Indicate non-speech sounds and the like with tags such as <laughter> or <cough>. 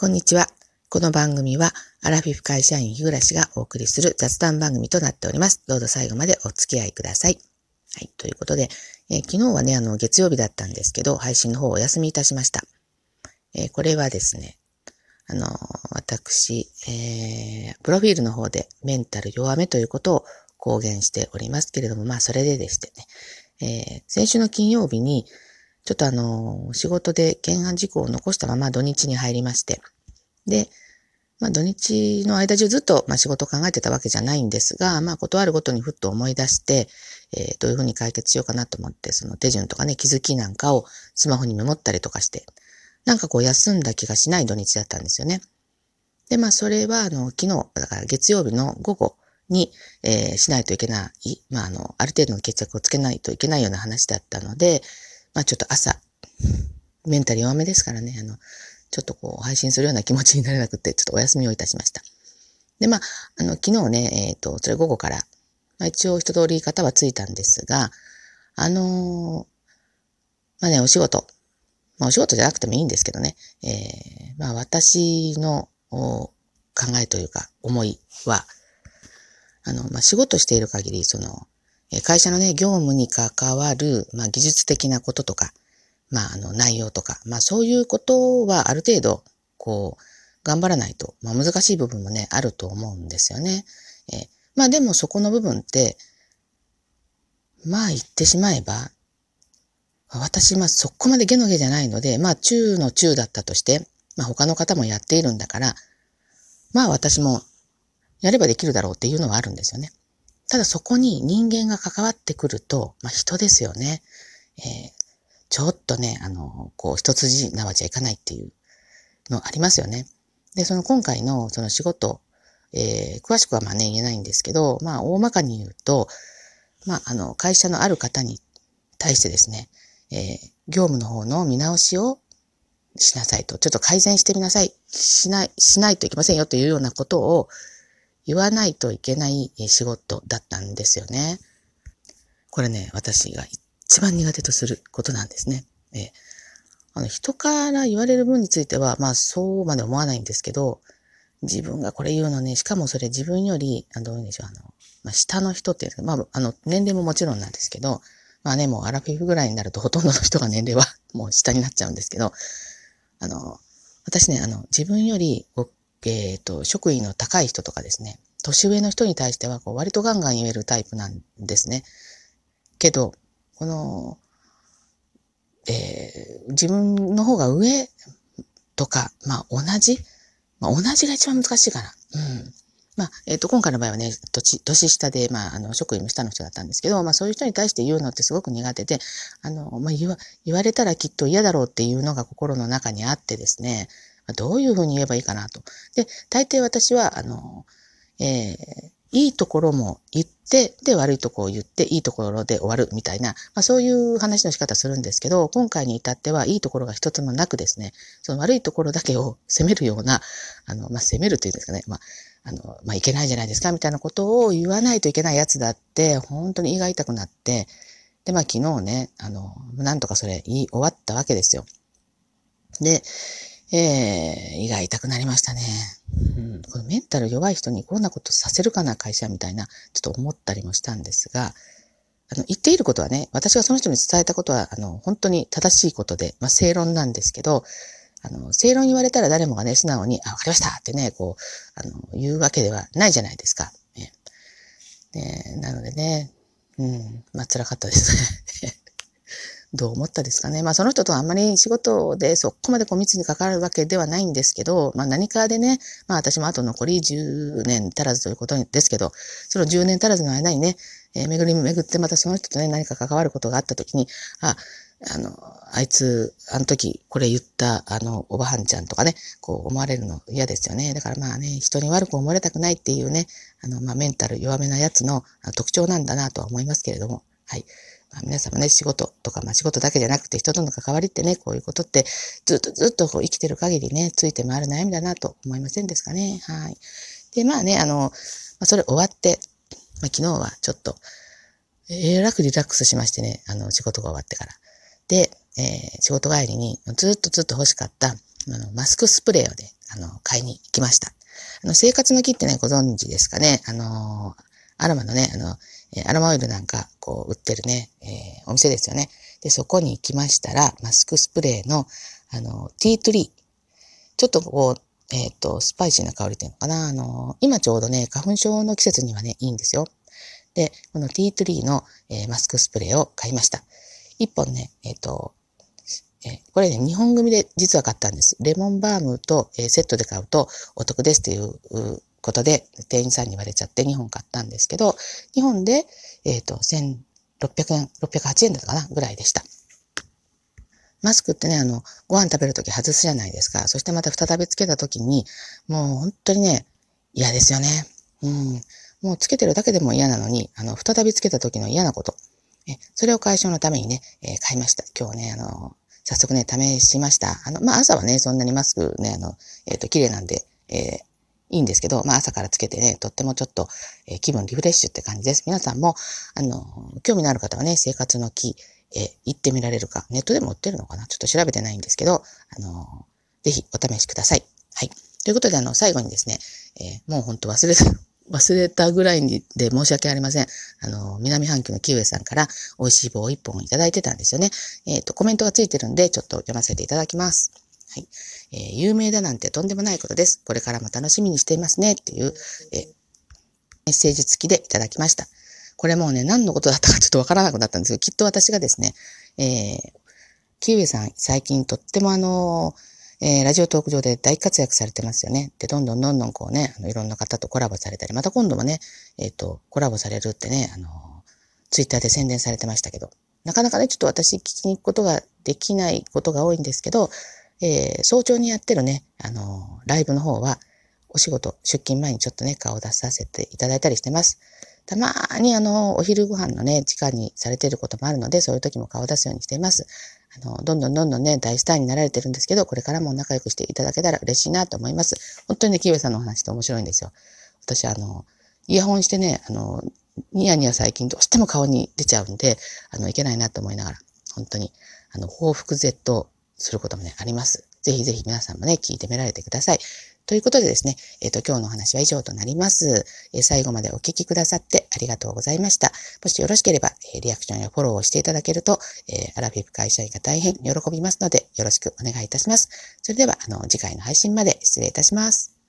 こんにちは。この番組は、アラフィフ会社員日暮らしがお送りする雑談番組となっております。どうぞ最後までお付き合いください。はい。ということで、えー、昨日はね、あの、月曜日だったんですけど、配信の方お休みいたしました。えー、これはですね、あの、私、えー、プロフィールの方でメンタル弱めということを公言しておりますけれども、まあ、それででしてね、えー、先週の金曜日に、ちょっとあの、仕事で懸案事項を残したまま土日に入りまして、で、まあ土日の間中ずっと、まあ、仕事を考えてたわけじゃないんですが、まあ断るごとにふっと思い出して、えー、どういうふうに解決しようかなと思って、その手順とかね、気づきなんかをスマホにメモったりとかして、なんかこう休んだ気がしない土日だったんですよね。で、まあそれはあの、昨日、だから月曜日の午後に、えー、しないといけない、まああの、ある程度の決着をつけないといけないような話だったので、まあちょっと朝、メンタル弱めですからね、あの、ちょっとこう、配信するような気持ちになれなくて、ちょっとお休みをいたしました。で、まあ、あの、昨日ね、えっ、ー、と、それ午後から、まあ一応一通り方はついたんですが、あのー、まあね、お仕事、まあお仕事じゃなくてもいいんですけどね、えー、まあ私の考えというか思いは、あの、まあ仕事している限り、その、会社のね、業務に関わる、まあ技術的なこととか、まあ、あの、内容とか、まあ、そういうことはある程度、こう、頑張らないと、まあ、難しい部分もね、あると思うんですよね。え、まあ、でもそこの部分って、まあ、言ってしまえば、私、まあ、そこまでゲのゲじゃないので、まあ、中の中だったとして、まあ、他の方もやっているんだから、まあ、私も、やればできるだろうっていうのはあるんですよね。ただそこに人間が関わってくると、まあ、人ですよね。えー、ちょっとね、あの、こう、一筋縄じゃいかないっていうのありますよね。で、その今回のその仕事、えー、詳しくはまあね、言えないんですけど、まあ、大まかに言うと、まあ、あの、会社のある方に対してですね、えー、業務の方の見直しをしなさいと、ちょっと改善してみなさい、しない、しないといけませんよというようなことを言わないといけない仕事だったんですよね。これね、私が一番苦手とすることなんですね。えー、あの人から言われる分については、まあそうまで思わないんですけど、自分がこれ言うのね、しかもそれ自分より、あどういうんでしょう、あの、まあ、下の人っていうまあ、あの、年齢ももちろんなんですけど、まあね、もうアラフィフぐらいになるとほとんどの人が年齢は <laughs> もう下になっちゃうんですけど、あの、私ね、あの、自分より、えっ、ー、と、職位の高い人とかですね、年上の人に対しては、こう、割とガンガン言えるタイプなんですね。けど、この、えー、自分の方が上とか、まあ同じ、まあ同じが一番難しいかな。うん。まあ、えっ、ー、と、今回の場合はね、年、年下で、まあ、あの、職員も下の人だったんですけど、まあ、そういう人に対して言うのってすごく苦手で、あの、まあ、言わ、言われたらきっと嫌だろうっていうのが心の中にあってですね、どういうふうに言えばいいかなと。で、大抵私は、あの、えー、いいところも言って、で、悪いところを言って、いいところで終わるみたいな、まあそういう話の仕方するんですけど、今回に至ってはいいところが一つもなくですね、その悪いところだけを責めるような、あの、まあ責めるというんですかね、まあ、あの、まあいけないじゃないですか、みたいなことを言わないといけないやつだって、本当に胃が痛くなって、で、まあ昨日ね、あの、なんとかそれ言い終わったわけですよ。で、えー、胃が痛くなりましたね。うん、このメンタル弱い人にこんなことさせるかな、会社みたいな、ちょっと思ったりもしたんですが、あの、言っていることはね、私がその人に伝えたことは、あの、本当に正しいことで、まあ、正論なんですけど、あの、正論言われたら誰もがね、素直に、あ、わかりましたってね、こう、あの、言うわけではないじゃないですか。ね、ねなのでね、うん、まあ、辛かったですね。<laughs> どう思ったですかね。まあその人とあんまり仕事でそこまでこう密に関わるわけではないんですけど、まあ何かでね、まあ私もあと残り10年足らずということですけど、その10年足らずの間にね、えー、巡り巡ってまたその人とね、何か関わることがあったときに、あ、あの、あいつ、あの時これ言った、あの、おばはんちゃんとかね、こう思われるの嫌ですよね。だからまあね、人に悪く思われたくないっていうね、あの、まあメンタル弱めなやつの特徴なんだなとは思いますけれども、はい。まあ、皆様ね、仕事とか、まあ仕事だけじゃなくて人との関わりってね、こういうことってずっとずっとこう生きてる限りね、ついて回る悩みだなと思いませんですかね？はい。で、まあね、あの、まあ、それ終わって、まあ昨日はちょっと、えー、らくリラックスしましてね、あの、仕事が終わってから。で、えー、仕事帰りにずっとずっと欲しかった、あの、マスクスプレーをね、あの、買いに行きました。あの、生活の木ってね、ご存知ですかね？あの、アロマのね、あの、アロマオイルなんか、こう、売ってるね、えー、お店ですよね。で、そこに行きましたら、マスクスプレーの、あの、ティートリー。ちょっとこう、えっ、ー、と、スパイシーな香りっていうのかな。あの、今ちょうどね、花粉症の季節にはね、いいんですよ。で、このティートリーの、えー、マスクスプレーを買いました。一本ね、えっ、ー、と、えこれね、2本組で実は買ったんです。レモンバームと、えセットで買うとお得ですということで、店員さんに言われちゃって2本買ったんですけど、2本で、えっ、と、1600円、608円だったかなぐらいでした。マスクってね、あの、ご飯食べるとき外すじゃないですか。そしてまた再びつけたときに、もう本当にね、嫌ですよね。うん。もうつけてるだけでも嫌なのに、あの、再びつけた時の嫌なこと。え、それを解消のためにね、えー、買いました。今日ね、あの、早速ね、試しました。あの、まあ、朝はね、そんなにマスクね、あの、えっ、ー、と、綺麗なんで、えー、いいんですけど、まあ、朝からつけてね、とってもちょっと、えー、気分リフレッシュって感じです。皆さんも、あの、興味のある方はね、生活の木、え行ってみられるか、ネットでも売ってるのかなちょっと調べてないんですけど、あの、ぜひお試しください。はい。ということで、あの、最後にですね、えもう本当忘れた <laughs> 忘れたぐらいで申し訳ありません。あの、南半球のキウエさんから美味しい棒を一本いただいてたんですよね。えっ、ー、と、コメントがついてるんで、ちょっと読ませていただきます。はい。えー、有名だなんてとんでもないことです。これからも楽しみにしていますね。っていう、えー、メッセージ付きでいただきました。これもうね、何のことだったかちょっとわからなくなったんですけど、きっと私がですね、えー、キウエさん最近とってもあのえー、ラジオトーク上で大活躍されてますよね。で、どんどんどんどんこうね、あのいろんな方とコラボされたり、また今度もね、えっ、ー、と、コラボされるってね、あの、ツイッターで宣伝されてましたけど、なかなかね、ちょっと私聞きに行くことができないことが多いんですけど、えー、早朝にやってるね、あの、ライブの方は、お仕事、出勤前にちょっとね、顔を出させていただいたりしてます。たまにあの、お昼ご飯のね、時間にされてることもあるので、そういう時も顔を出すようにしています。あの、どんどんどんどんね、大スターになられてるんですけど、これからも仲良くしていただけたら嬉しいなと思います。本当にね、キウエさんのお話って面白いんですよ。私、あの、イヤホンしてね、あの、ニヤニヤ最近どうしても顔に出ちゃうんで、あの、いけないなと思いながら、本当に、あの、報復絶倒することもね、あります。ぜひぜひ皆さんもね、聞いてみられてください。ということでですね、えっ、ー、と、今日のお話は以上となります。えー、最後までお聞きくださってありがとうございました。もしよろしければ、えー、リアクションやフォローをしていただけると、えアラフィフ会社員が大変喜びますので、よろしくお願いいたします。それでは、あの、次回の配信まで失礼いたします。